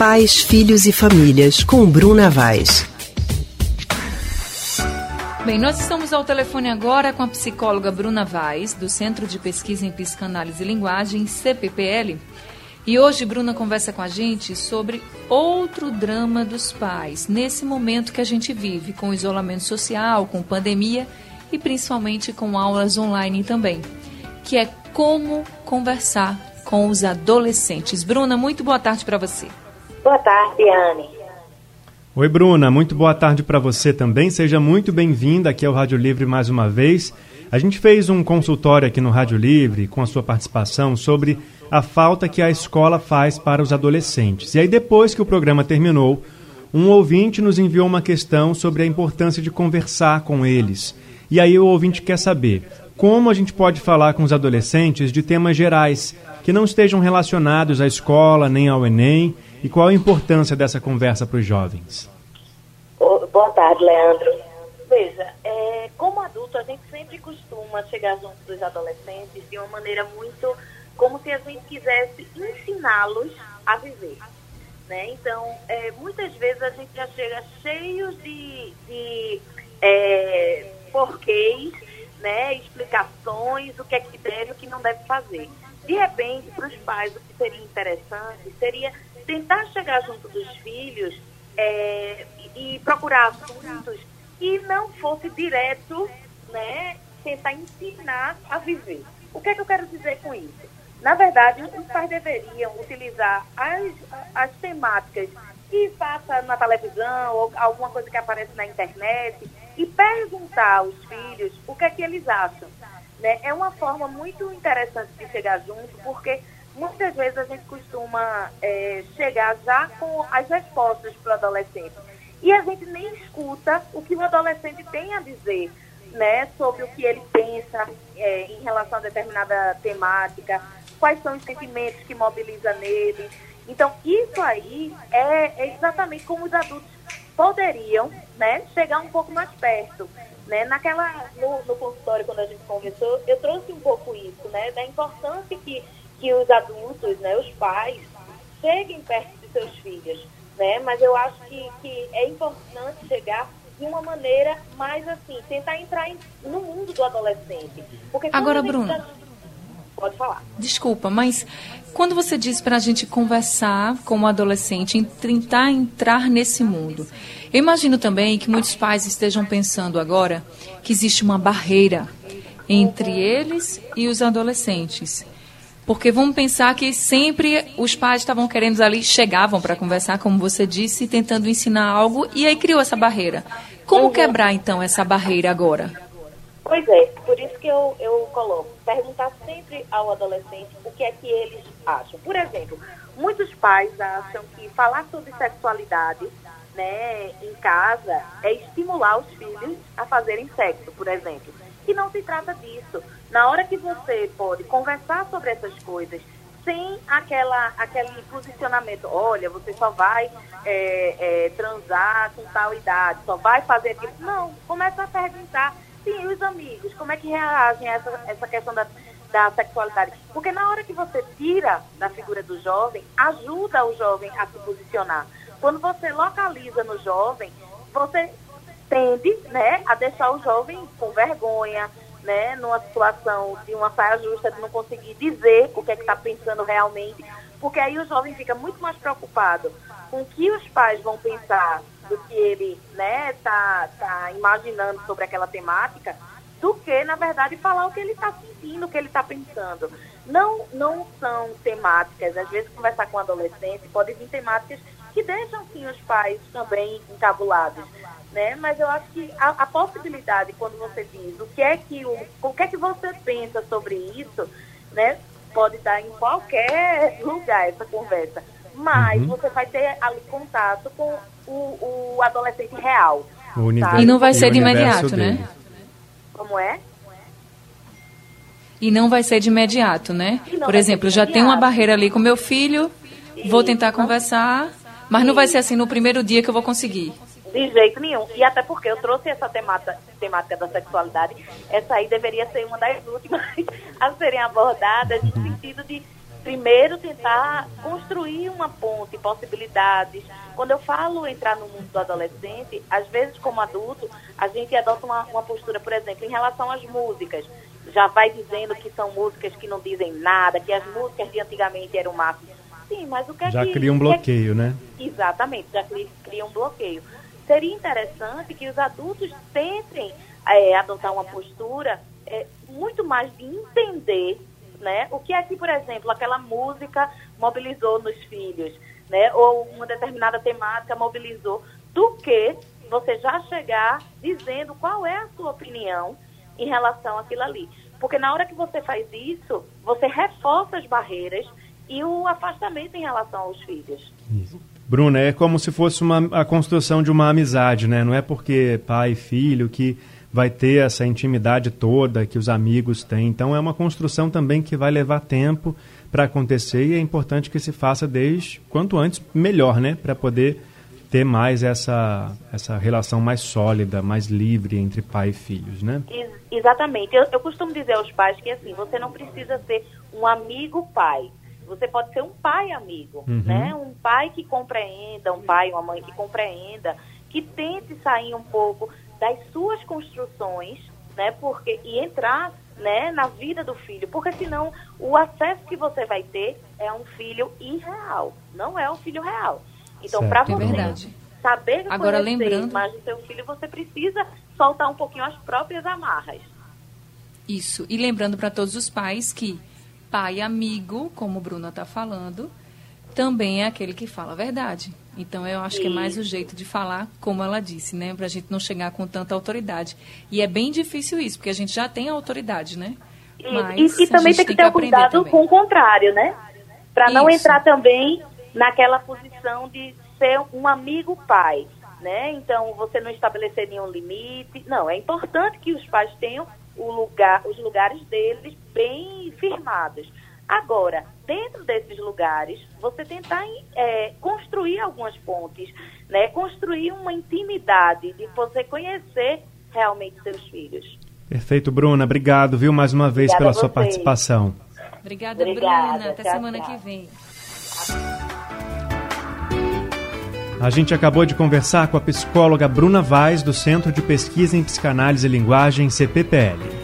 Pais, Filhos e Famílias, com Bruna Vaz. Bem, nós estamos ao telefone agora com a psicóloga Bruna Vaz, do Centro de Pesquisa em Psicanálise e Linguagem, CPPL. E hoje Bruna conversa com a gente sobre outro drama dos pais, nesse momento que a gente vive, com isolamento social, com pandemia e principalmente com aulas online também, que é como conversar com os adolescentes. Bruna, muito boa tarde para você. Boa tarde, Anne. Oi, Bruna, muito boa tarde para você também. Seja muito bem-vinda aqui ao Rádio Livre mais uma vez. A gente fez um consultório aqui no Rádio Livre, com a sua participação, sobre a falta que a escola faz para os adolescentes. E aí, depois que o programa terminou, um ouvinte nos enviou uma questão sobre a importância de conversar com eles. E aí, o ouvinte quer saber como a gente pode falar com os adolescentes de temas gerais que não estejam relacionados à escola nem ao Enem e qual a importância dessa conversa para os jovens. Boa tarde, Leandro. Veja, é, como adulto, a gente sempre costuma chegar junto dos adolescentes de uma maneira muito como se a gente quisesse ensiná-los a viver. Né? Então, é, muitas vezes a gente já chega cheio de, de é, porquês, né, explicações, o que é que deve e o que não deve fazer. De repente, para os pais, o que seria interessante seria tentar chegar junto dos filhos é, e, procurar assuntos que não fosse direto, né, tentar ensinar a viver. O que é que eu quero dizer com isso? Na verdade, os pais deveriam utilizar as, as temáticas que passa na televisão ou alguma coisa que aparece na internet e perguntar aos filhos o que é que eles acham. Né? É uma forma muito interessante de chegar junto, porque muitas vezes a gente costuma é, chegar já com as respostas para o adolescente. E a gente nem escuta o que o adolescente tem a dizer né, sobre o que ele pensa é, em relação a determinada temática, quais são os sentimentos que mobiliza nele. Então, isso aí é, é exatamente como os adultos poderiam né, chegar um pouco mais perto. Né? Naquela, no, no consultório, quando a gente conversou, eu trouxe um pouco isso, né, da importância que, que os adultos, né, os pais, cheguem perto de seus filhos. Né? Mas eu acho que, que é importante chegar de uma maneira mais assim, tentar entrar em, no mundo do adolescente. Porque Agora, Bruno. Pode falar. Desculpa, mas quando você diz para a gente conversar com o adolescente, tentar entrar nesse mundo, eu imagino também que muitos pais estejam pensando agora que existe uma barreira entre eles e os adolescentes. Porque vamos pensar que sempre os pais estavam querendo ali, chegavam para conversar, como você disse, tentando ensinar algo, e aí criou essa barreira. Como uhum. quebrar, então, essa barreira agora? Pois é, por isso que eu, eu coloco, perguntar sempre ao adolescente o que é que eles acham. Por exemplo, muitos pais acham que falar sobre sexualidade né, em casa é estimular os filhos a fazerem sexo, por exemplo. E não se trata disso. Na hora que você pode conversar sobre essas coisas, sem aquela, aquele posicionamento, olha, você só vai é, é, transar com tal idade, só vai fazer aquilo. Não, começa a perguntar Sim, os amigos, como é que reagem a essa, essa questão da, da sexualidade? Porque na hora que você tira da figura do jovem, ajuda o jovem a se posicionar. Quando você localiza no jovem, você tende né, a deixar o jovem com vergonha, né, numa situação de uma saia justa, de não conseguir dizer o que é que está pensando realmente, porque aí o jovem fica muito mais preocupado com o que os pais vão pensar do que ele né, tá, tá imaginando sobre aquela temática, do que, na verdade, falar o que ele está sentindo, o que ele está pensando. Não, não são temáticas, às vezes conversar com um adolescente pode vir temáticas que deixam sim os pais também encabulados. Né? Mas eu acho que a, a possibilidade, quando você diz o que é que o, o que é que você pensa sobre isso, né? Pode dar em qualquer lugar essa conversa mas uhum. você vai ter ali contato com o, o adolescente real. O E não vai ser de imediato, né? Como é? E não vai ser de imediato, né? Por exemplo, já tem uma barreira ali com meu filho, vou tentar conversar, mas não vai ser assim no primeiro dia que eu vou conseguir. De jeito nenhum. E até porque eu trouxe essa temática, temática da sexualidade, essa aí deveria ser uma das últimas a serem abordadas, no sentido de primeiro tentar construir uma ponte, possibilidades. Quando eu falo entrar no mundo do adolescente, às vezes como adulto, a gente adota uma, uma postura, por exemplo, em relação às músicas. Já vai dizendo que são músicas que não dizem nada, que as músicas de antigamente eram máximo. Sim, mas o que é Já que... cria um bloqueio, é que, né? Exatamente, já cria, cria um bloqueio. Seria interessante que os adultos tentem é, adotar uma postura é, muito mais de entender né? O que é que, por exemplo, aquela música mobilizou nos filhos, né? Ou uma determinada temática mobilizou, do que você já chegar dizendo qual é a sua opinião em relação àquilo ali. Porque na hora que você faz isso, você reforça as barreiras e o afastamento em relação aos filhos. Isso. Bruna, é como se fosse uma, a construção de uma amizade, né? Não é porque pai e filho que vai ter essa intimidade toda que os amigos têm. Então é uma construção também que vai levar tempo para acontecer e é importante que se faça desde quanto antes melhor, né, para poder ter mais essa essa relação mais sólida, mais livre entre pai e filhos, né? Ex exatamente. Eu, eu costumo dizer aos pais que assim, você não precisa ser um amigo pai. Você pode ser um pai amigo, uhum. né? Um pai que compreenda, um pai, uma mãe que compreenda, que tente sair um pouco das suas construções, né? Porque e entrar, né, na vida do filho, porque senão o acesso que você vai ter é um filho irreal, não é um filho real. Então, para você é saber Agora, lembrando... mais do seu filho, você precisa soltar um pouquinho as próprias amarras. Isso. E lembrando para todos os pais que pai amigo, como o Bruno está falando, também é aquele que fala a verdade. Então eu acho que é mais o jeito de falar, como ela disse, né? Para a gente não chegar com tanta autoridade. E é bem difícil isso, porque a gente já tem autoridade, né? Mas e, e também tem que ter cuidado também. com o contrário, né? Para não entrar também naquela posição de ser um amigo pai, né? Então você não estabelecer nenhum limite. Não, é importante que os pais tenham lugar, os lugares deles bem firmados. Agora, dentro desses lugares, você tentar é, construir algumas pontes, né? construir uma intimidade de você conhecer realmente seus filhos. Perfeito, Bruna. Obrigado, viu, mais uma vez Obrigada pela sua participação. Obrigada, Obrigada Bruna. Até tchau, semana tchau. que vem. A gente acabou de conversar com a psicóloga Bruna Vaz, do Centro de Pesquisa em Psicanálise e Linguagem, CPPL.